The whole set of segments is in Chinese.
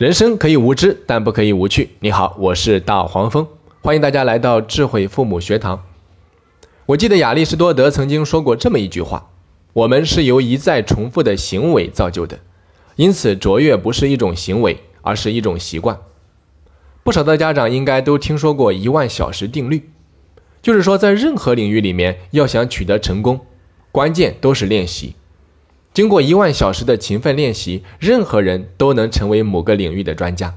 人生可以无知，但不可以无趣。你好，我是大黄蜂，欢迎大家来到智慧父母学堂。我记得亚里士多德曾经说过这么一句话：我们是由一再重复的行为造就的，因此卓越不是一种行为，而是一种习惯。不少的家长应该都听说过一万小时定律，就是说在任何领域里面，要想取得成功，关键都是练习。经过一万小时的勤奋练习，任何人都能成为某个领域的专家。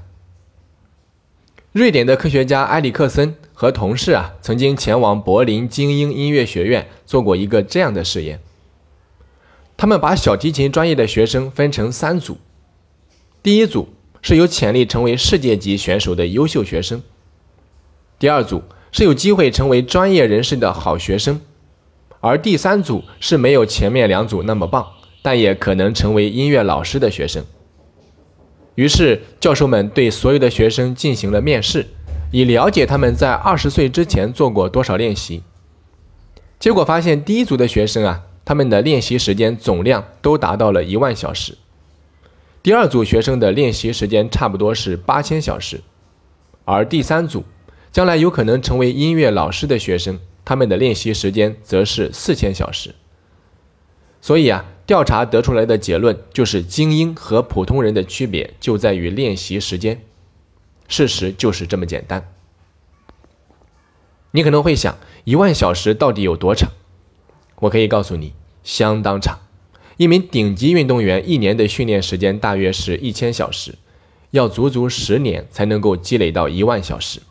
瑞典的科学家埃里克森和同事啊，曾经前往柏林精英音乐学院做过一个这样的试验。他们把小提琴专业的学生分成三组，第一组是有潜力成为世界级选手的优秀学生，第二组是有机会成为专业人士的好学生，而第三组是没有前面两组那么棒。但也可能成为音乐老师的学生。于是，教授们对所有的学生进行了面试，以了解他们在二十岁之前做过多少练习。结果发现，第一组的学生啊，他们的练习时间总量都达到了一万小时；第二组学生的练习时间差不多是八千小时；而第三组将来有可能成为音乐老师的学生，他们的练习时间则是四千小时。所以啊。调查得出来的结论就是，精英和普通人的区别就在于练习时间。事实就是这么简单。你可能会想，一万小时到底有多长？我可以告诉你，相当长。一名顶级运动员一年的训练时间大约是一千小时，要足足十年才能够积累到一万小时。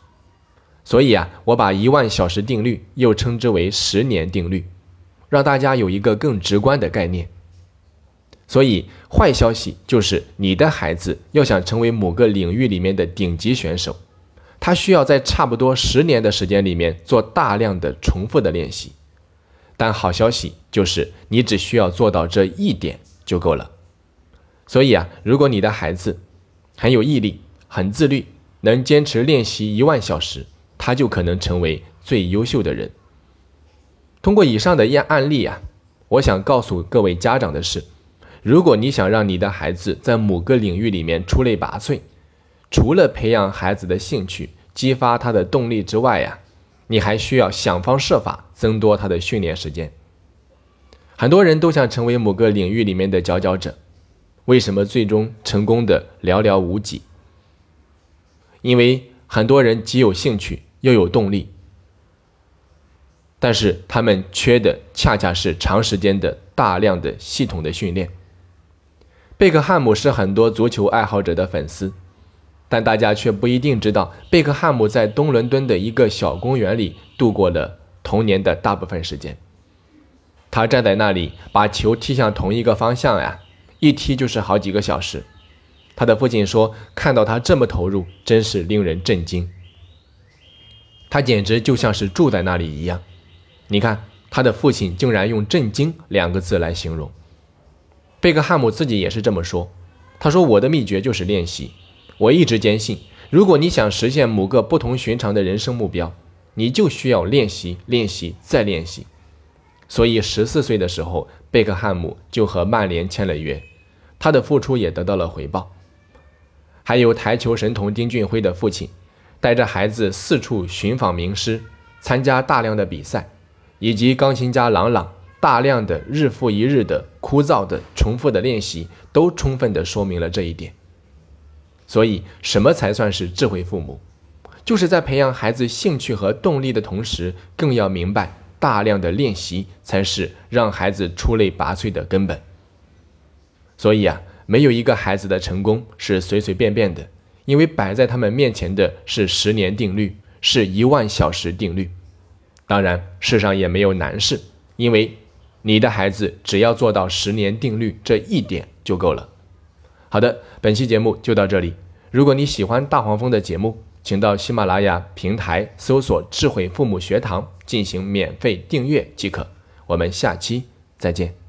所以啊，我把一万小时定律又称之为十年定律，让大家有一个更直观的概念。所以，坏消息就是，你的孩子要想成为某个领域里面的顶级选手，他需要在差不多十年的时间里面做大量的重复的练习。但好消息就是，你只需要做到这一点就够了。所以啊，如果你的孩子很有毅力、很自律，能坚持练习一万小时，他就可能成为最优秀的人。通过以上的案案例啊，我想告诉各位家长的是。如果你想让你的孩子在某个领域里面出类拔萃，除了培养孩子的兴趣、激发他的动力之外呀，你还需要想方设法增多他的训练时间。很多人都想成为某个领域里面的佼佼者，为什么最终成功的寥寥无几？因为很多人既有兴趣又有动力，但是他们缺的恰恰是长时间的、大量的、系统的训练。贝克汉姆是很多足球爱好者的粉丝，但大家却不一定知道，贝克汉姆在东伦敦的一个小公园里度过了童年的大部分时间。他站在那里，把球踢向同一个方向呀，一踢就是好几个小时。他的父亲说：“看到他这么投入，真是令人震惊。他简直就像是住在那里一样。”你看，他的父亲竟然用“震惊”两个字来形容。贝克汉姆自己也是这么说，他说：“我的秘诀就是练习。我一直坚信，如果你想实现某个不同寻常的人生目标，你就需要练习、练习再练习。所以，十四岁的时候，贝克汉姆就和曼联签了约，他的付出也得到了回报。还有台球神童丁俊晖的父亲，带着孩子四处寻访名师，参加大量的比赛，以及钢琴家郎朗。”大量的日复一日的枯燥的重复的练习，都充分的说明了这一点。所以，什么才算是智慧父母？就是在培养孩子兴趣和动力的同时，更要明白，大量的练习才是让孩子出类拔萃的根本。所以啊，没有一个孩子的成功是随随便便的，因为摆在他们面前的是十年定律，是一万小时定律。当然，世上也没有难事，因为。你的孩子只要做到十年定律这一点就够了。好的，本期节目就到这里。如果你喜欢大黄蜂的节目，请到喜马拉雅平台搜索“智慧父母学堂”进行免费订阅即可。我们下期再见。